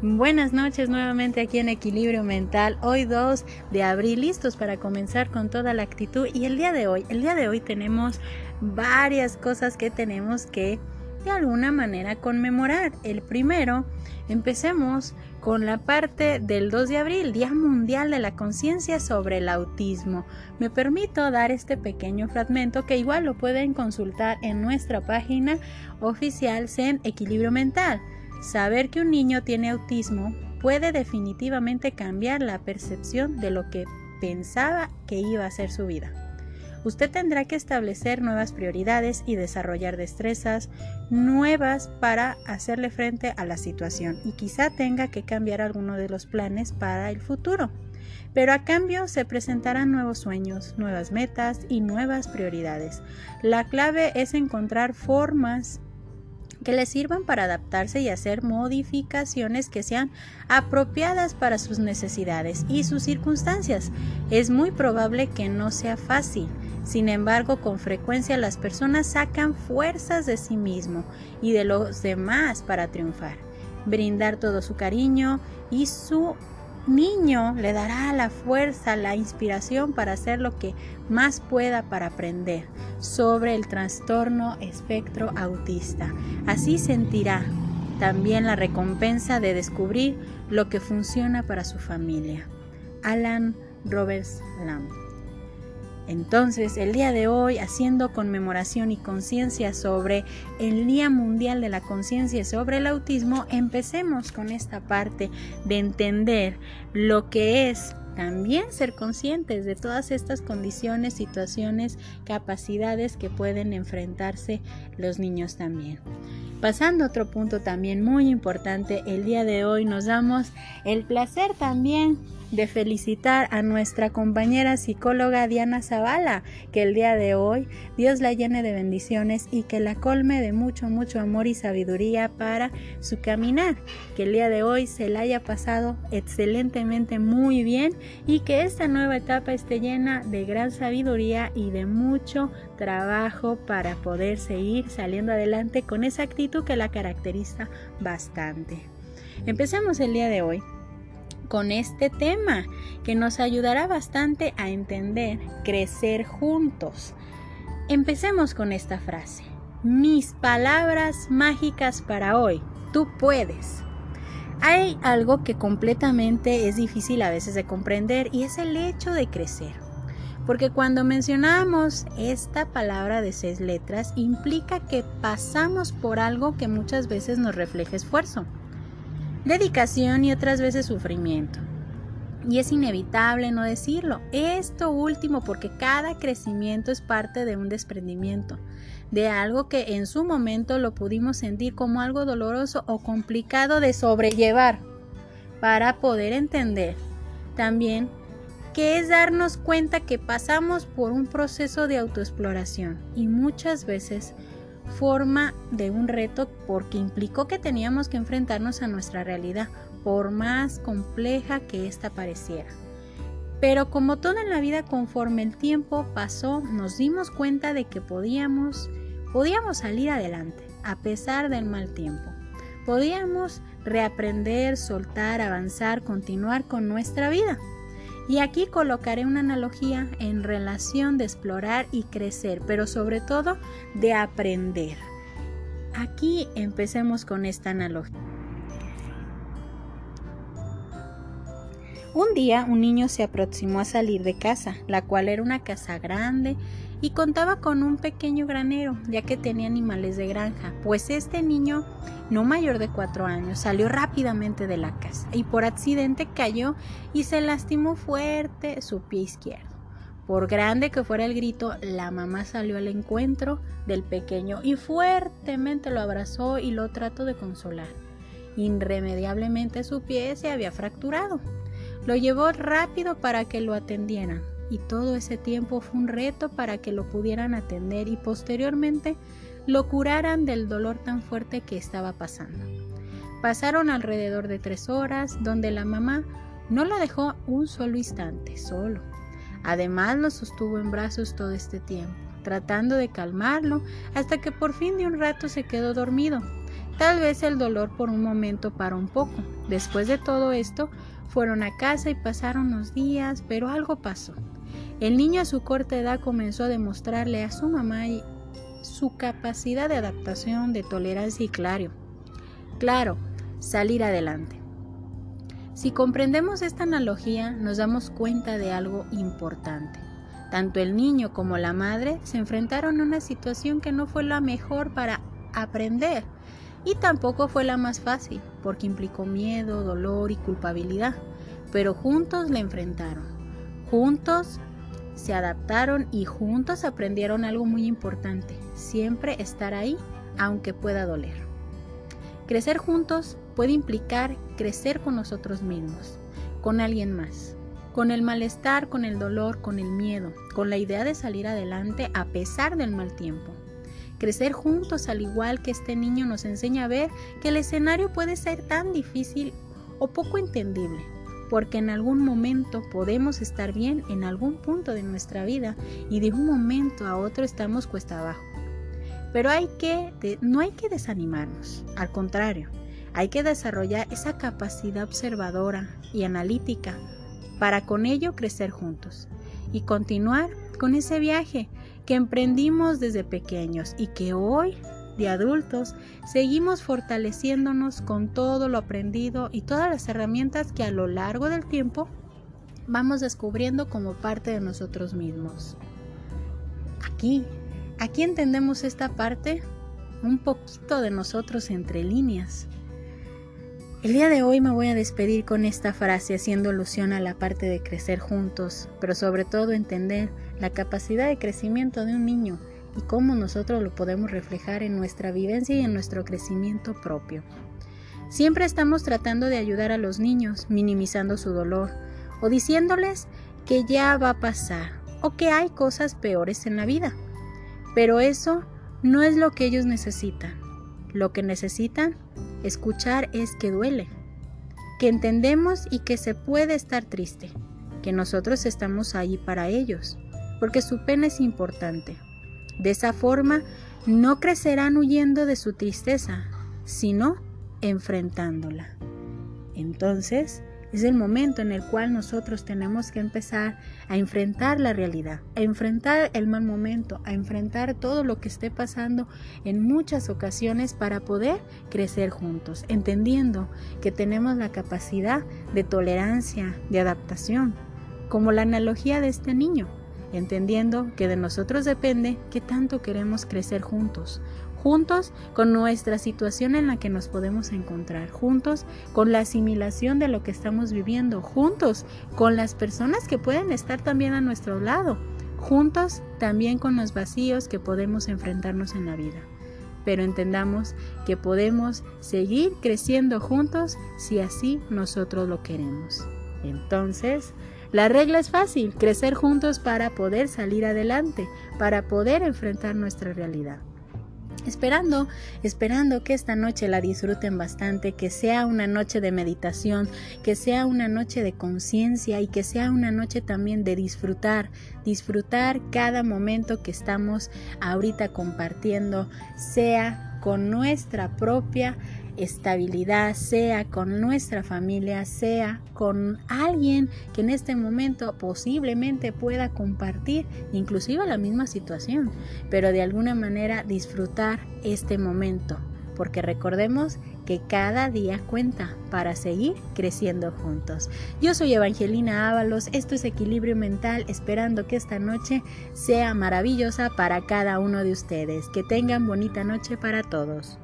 Buenas noches nuevamente aquí en Equilibrio Mental. Hoy 2 de abril, listos para comenzar con toda la actitud. Y el día de hoy, el día de hoy tenemos varias cosas que tenemos que de alguna manera conmemorar. El primero, empecemos con la parte del 2 de abril, Día Mundial de la Conciencia sobre el Autismo. Me permito dar este pequeño fragmento que igual lo pueden consultar en nuestra página oficial Zen Equilibrio Mental. Saber que un niño tiene autismo puede definitivamente cambiar la percepción de lo que pensaba que iba a ser su vida. Usted tendrá que establecer nuevas prioridades y desarrollar destrezas nuevas para hacerle frente a la situación y quizá tenga que cambiar alguno de los planes para el futuro. Pero a cambio se presentarán nuevos sueños, nuevas metas y nuevas prioridades. La clave es encontrar formas que le sirvan para adaptarse y hacer modificaciones que sean apropiadas para sus necesidades y sus circunstancias. Es muy probable que no sea fácil. Sin embargo, con frecuencia las personas sacan fuerzas de sí mismo y de los demás para triunfar. Brindar todo su cariño y su niño le dará la fuerza, la inspiración para hacer lo que más pueda para aprender sobre el trastorno espectro autista. Así sentirá también la recompensa de descubrir lo que funciona para su familia. Alan Roberts Lamb entonces, el día de hoy, haciendo conmemoración y conciencia sobre el Día Mundial de la Conciencia sobre el Autismo, empecemos con esta parte de entender lo que es también ser conscientes de todas estas condiciones, situaciones, capacidades que pueden enfrentarse los niños también. Pasando a otro punto también muy importante, el día de hoy nos damos el placer también de felicitar a nuestra compañera psicóloga Diana Zavala, que el día de hoy Dios la llene de bendiciones y que la colme de mucho, mucho amor y sabiduría para su caminar, que el día de hoy se la haya pasado excelentemente muy bien y que esta nueva etapa esté llena de gran sabiduría y de mucho trabajo para poder seguir saliendo adelante con esa actitud que la caracteriza bastante. Empecemos el día de hoy con este tema que nos ayudará bastante a entender crecer juntos. Empecemos con esta frase. Mis palabras mágicas para hoy. Tú puedes. Hay algo que completamente es difícil a veces de comprender y es el hecho de crecer. Porque cuando mencionamos esta palabra de seis letras implica que pasamos por algo que muchas veces nos refleja esfuerzo dedicación y otras veces sufrimiento. Y es inevitable no decirlo. Esto último porque cada crecimiento es parte de un desprendimiento, de algo que en su momento lo pudimos sentir como algo doloroso o complicado de sobrellevar, para poder entender también que es darnos cuenta que pasamos por un proceso de autoexploración y muchas veces forma de un reto porque implicó que teníamos que enfrentarnos a nuestra realidad, por más compleja que ésta pareciera. Pero como todo en la vida, conforme el tiempo pasó, nos dimos cuenta de que podíamos, podíamos salir adelante, a pesar del mal tiempo. Podíamos reaprender, soltar, avanzar, continuar con nuestra vida. Y aquí colocaré una analogía en relación de explorar y crecer, pero sobre todo de aprender. Aquí empecemos con esta analogía. Un día un niño se aproximó a salir de casa, la cual era una casa grande y contaba con un pequeño granero, ya que tenía animales de granja, pues este niño, no mayor de cuatro años, salió rápidamente de la casa y por accidente cayó y se lastimó fuerte su pie izquierdo. Por grande que fuera el grito, la mamá salió al encuentro del pequeño y fuertemente lo abrazó y lo trató de consolar. Irremediablemente su pie se había fracturado. Lo llevó rápido para que lo atendieran y todo ese tiempo fue un reto para que lo pudieran atender y posteriormente lo curaran del dolor tan fuerte que estaba pasando. Pasaron alrededor de tres horas donde la mamá no lo dejó un solo instante, solo. Además lo sostuvo en brazos todo este tiempo, tratando de calmarlo hasta que por fin de un rato se quedó dormido. Tal vez el dolor por un momento paró un poco, Después de todo esto, fueron a casa y pasaron unos días, pero algo pasó. El niño a su corta edad comenzó a demostrarle a su mamá su capacidad de adaptación, de tolerancia y claro. Claro, salir adelante. Si comprendemos esta analogía, nos damos cuenta de algo importante. Tanto el niño como la madre se enfrentaron a una situación que no fue la mejor para aprender y tampoco fue la más fácil, porque implicó miedo, dolor y culpabilidad, pero juntos la enfrentaron. Juntos se adaptaron y juntos aprendieron algo muy importante, siempre estar ahí aunque pueda doler. Crecer juntos puede implicar crecer con nosotros mismos, con alguien más, con el malestar, con el dolor, con el miedo, con la idea de salir adelante a pesar del mal tiempo. Crecer juntos al igual que este niño nos enseña a ver que el escenario puede ser tan difícil o poco entendible, porque en algún momento podemos estar bien en algún punto de nuestra vida y de un momento a otro estamos cuesta abajo. Pero hay que, no hay que desanimarnos, al contrario, hay que desarrollar esa capacidad observadora y analítica para con ello crecer juntos y continuar con ese viaje que emprendimos desde pequeños y que hoy de adultos, seguimos fortaleciéndonos con todo lo aprendido y todas las herramientas que a lo largo del tiempo vamos descubriendo como parte de nosotros mismos. Aquí, aquí entendemos esta parte, un poquito de nosotros entre líneas. El día de hoy me voy a despedir con esta frase haciendo alusión a la parte de crecer juntos, pero sobre todo entender la capacidad de crecimiento de un niño y cómo nosotros lo podemos reflejar en nuestra vivencia y en nuestro crecimiento propio. Siempre estamos tratando de ayudar a los niños, minimizando su dolor o diciéndoles que ya va a pasar o que hay cosas peores en la vida. Pero eso no es lo que ellos necesitan. Lo que necesitan escuchar es que duele, que entendemos y que se puede estar triste, que nosotros estamos ahí para ellos, porque su pena es importante. De esa forma, no crecerán huyendo de su tristeza, sino enfrentándola. Entonces, es el momento en el cual nosotros tenemos que empezar a enfrentar la realidad, a enfrentar el mal momento, a enfrentar todo lo que esté pasando en muchas ocasiones para poder crecer juntos, entendiendo que tenemos la capacidad de tolerancia, de adaptación, como la analogía de este niño entendiendo que de nosotros depende qué tanto queremos crecer juntos, juntos con nuestra situación en la que nos podemos encontrar, juntos con la asimilación de lo que estamos viviendo, juntos con las personas que pueden estar también a nuestro lado, juntos también con los vacíos que podemos enfrentarnos en la vida. Pero entendamos que podemos seguir creciendo juntos si así nosotros lo queremos. Entonces, la regla es fácil, crecer juntos para poder salir adelante, para poder enfrentar nuestra realidad. Esperando, esperando que esta noche la disfruten bastante, que sea una noche de meditación, que sea una noche de conciencia y que sea una noche también de disfrutar, disfrutar cada momento que estamos ahorita compartiendo, sea con nuestra propia estabilidad, sea con nuestra familia, sea con alguien que en este momento posiblemente pueda compartir inclusive la misma situación, pero de alguna manera disfrutar este momento, porque recordemos que cada día cuenta para seguir creciendo juntos. Yo soy Evangelina Ábalos, esto es Equilibrio Mental, esperando que esta noche sea maravillosa para cada uno de ustedes. Que tengan bonita noche para todos.